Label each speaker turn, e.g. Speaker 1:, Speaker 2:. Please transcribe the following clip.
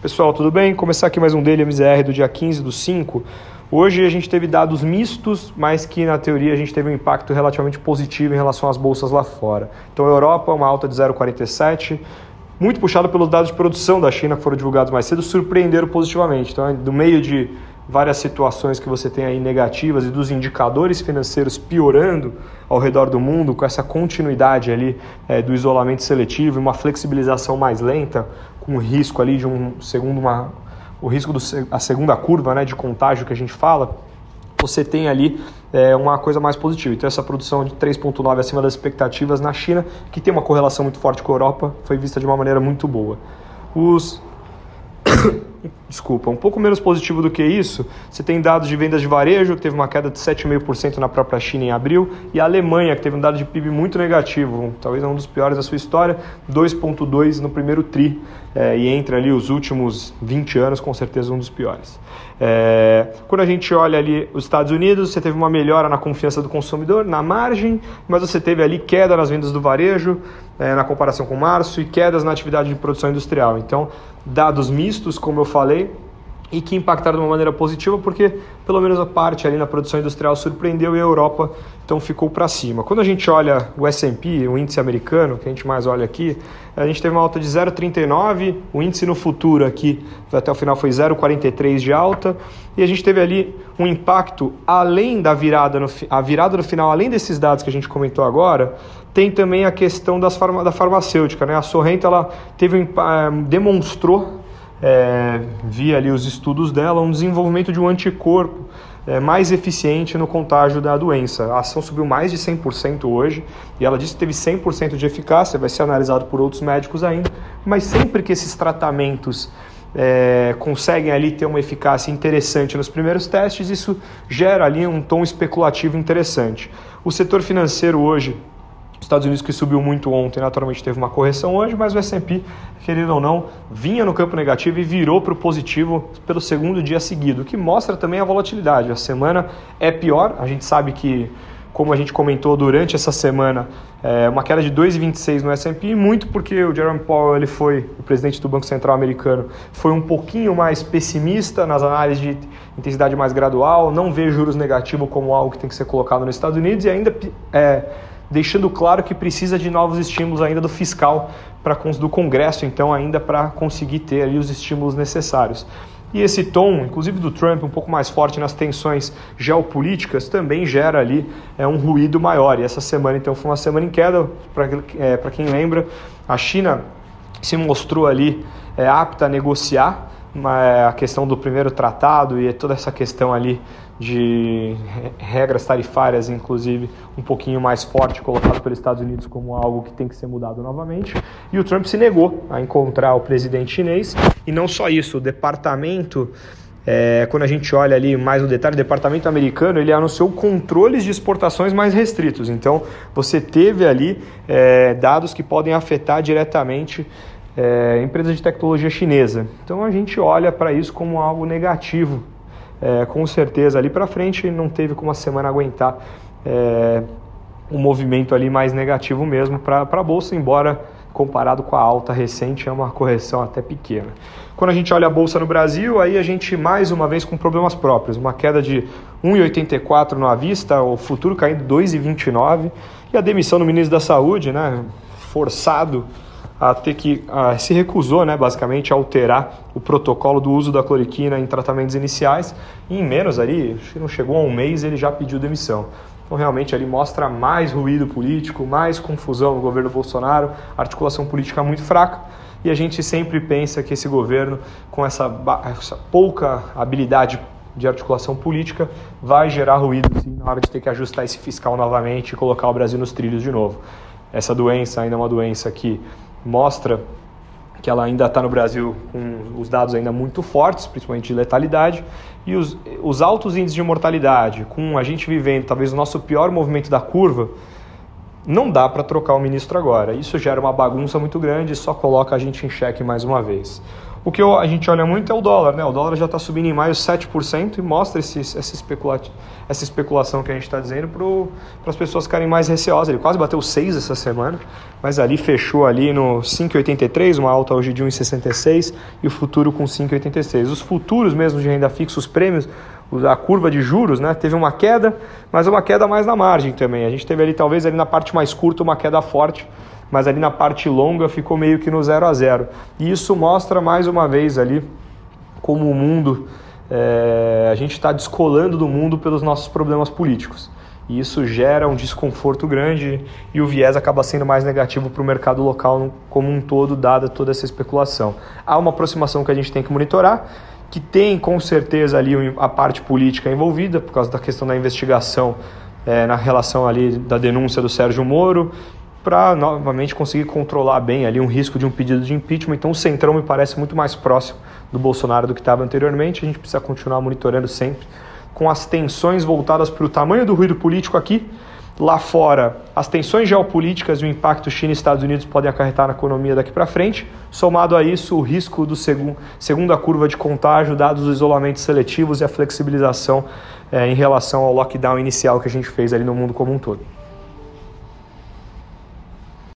Speaker 1: Pessoal, tudo bem? Começar aqui mais um Daily MZR do dia 15 do 5. Hoje a gente teve dados mistos, mas que na teoria a gente teve um impacto relativamente positivo em relação às bolsas lá fora. Então, a Europa, uma alta de 0,47, muito puxado pelos dados de produção da China que foram divulgados mais cedo, surpreenderam positivamente. Então, no meio de várias situações que você tem aí negativas e dos indicadores financeiros piorando ao redor do mundo, com essa continuidade ali é, do isolamento seletivo e uma flexibilização mais lenta, com o risco ali de um segundo uma o risco do a segunda curva né, de contágio que a gente fala, você tem ali é, uma coisa mais positiva. Então essa produção de 3,9 acima das expectativas na China, que tem uma correlação muito forte com a Europa, foi vista de uma maneira muito boa. Os desculpa, um pouco menos positivo do que isso, você tem dados de vendas de varejo, que teve uma queda de 7,5% na própria China em abril, e a Alemanha, que teve um dado de PIB muito negativo, talvez um dos piores da sua história, 2,2% no primeiro TRI, é, e entre ali os últimos 20 anos, com certeza um dos piores. É, quando a gente olha ali os Estados Unidos, você teve uma melhora na confiança do consumidor, na margem, mas você teve ali queda nas vendas do varejo, é, na comparação com março, e quedas na atividade de produção industrial. Então, dados mistos, como eu falei, e que impactaram de uma maneira positiva, porque pelo menos a parte ali na produção industrial surpreendeu e a Europa então ficou para cima. Quando a gente olha o S&P, o índice americano, que a gente mais olha aqui, a gente teve uma alta de 0,39, o índice no futuro aqui até o final foi 0,43 de alta, e a gente teve ali um impacto além da virada, no, a virada no final, além desses dados que a gente comentou agora, tem também a questão das farma, da farmacêutica, né? A Sorrento ela teve um, demonstrou é, via ali os estudos dela, um desenvolvimento de um anticorpo é, mais eficiente no contágio da doença. A ação subiu mais de 100% hoje e ela disse que teve 100% de eficácia, vai ser analisado por outros médicos ainda, mas sempre que esses tratamentos é, conseguem ali ter uma eficácia interessante nos primeiros testes, isso gera ali um tom especulativo interessante. O setor financeiro hoje Estados Unidos que subiu muito ontem, naturalmente teve uma correção hoje, mas o S&P, querendo ou não, vinha no campo negativo e virou para o positivo pelo segundo dia seguido, o que mostra também a volatilidade. A semana é pior, a gente sabe que, como a gente comentou durante essa semana, é uma queda de 2,26 no S&P, muito porque o Jerome Powell, ele foi o presidente do Banco Central americano, foi um pouquinho mais pessimista nas análises de intensidade mais gradual, não vê juros negativos como algo que tem que ser colocado nos Estados Unidos e ainda é, deixando claro que precisa de novos estímulos ainda do fiscal para do Congresso, então ainda para conseguir ter ali os estímulos necessários. E esse tom, inclusive do Trump, um pouco mais forte nas tensões geopolíticas, também gera ali é, um ruído maior. E essa semana, então, foi uma semana em queda. Para é, quem lembra, a China se mostrou ali é, apta a negociar a questão do primeiro tratado e toda essa questão ali de regras tarifárias, inclusive um pouquinho mais forte, colocado pelos Estados Unidos como algo que tem que ser mudado novamente. E o Trump se negou a encontrar o presidente chinês. E não só isso, o departamento, é, quando a gente olha ali mais no detalhe, o departamento americano ele anunciou controles de exportações mais restritos. Então você teve ali é, dados que podem afetar diretamente é, empresas de tecnologia chinesa. Então a gente olha para isso como algo negativo. É, com certeza ali para frente não teve como a semana aguentar é, um movimento ali mais negativo mesmo para a bolsa, embora comparado com a alta recente é uma correção até pequena. Quando a gente olha a bolsa no Brasil, aí a gente mais uma vez com problemas próprios, uma queda de 1,84 no à vista, o futuro caindo 2,29 e a demissão do ministro da Saúde, né, forçado a ter que a, se recusou, né, basicamente, a alterar o protocolo do uso da cloriquina em tratamentos iniciais. E em menos ali, não chegou a um mês, ele já pediu demissão. Então, realmente, ali mostra mais ruído político, mais confusão no governo Bolsonaro, articulação política muito fraca. E a gente sempre pensa que esse governo, com essa, essa pouca habilidade de articulação política, vai gerar ruído sim, na hora de ter que ajustar esse fiscal novamente e colocar o Brasil nos trilhos de novo. Essa doença ainda é uma doença que mostra que ela ainda está no Brasil com os dados ainda muito fortes, principalmente de letalidade, e os, os altos índices de mortalidade, com a gente vivendo talvez o nosso pior movimento da curva, não dá para trocar o ministro agora. Isso gera uma bagunça muito grande e só coloca a gente em xeque mais uma vez. O que a gente olha muito é o dólar, né? O dólar já está subindo em maio 7% e mostra esse, essa, especula, essa especulação que a gente está dizendo para as pessoas ficarem mais receosas. Ele quase bateu 6 essa semana, mas ali fechou ali no 5,83, uma alta hoje de 1,66 e o futuro com 5,86. Os futuros mesmo de renda fixa, os prêmios, a curva de juros, né, teve uma queda, mas uma queda mais na margem também. A gente teve ali talvez ali na parte mais curta uma queda forte mas ali na parte longa ficou meio que no 0 a 0. E isso mostra mais uma vez ali como o mundo, é, a gente está descolando do mundo pelos nossos problemas políticos. E isso gera um desconforto grande e o viés acaba sendo mais negativo para o mercado local como um todo, dada toda essa especulação. Há uma aproximação que a gente tem que monitorar, que tem com certeza ali a parte política envolvida, por causa da questão da investigação é, na relação ali da denúncia do Sérgio Moro para novamente conseguir controlar bem ali um risco de um pedido de impeachment. Então o Centrão me parece muito mais próximo do Bolsonaro do que estava anteriormente. A gente precisa continuar monitorando sempre com as tensões voltadas para o tamanho do ruído político aqui. Lá fora, as tensões geopolíticas e o impacto China e Estados Unidos podem acarretar na economia daqui para frente. Somado a isso, o risco do segun, segunda curva de contágio, dados os isolamentos seletivos e a flexibilização é, em relação ao lockdown inicial que a gente fez ali no mundo como um todo.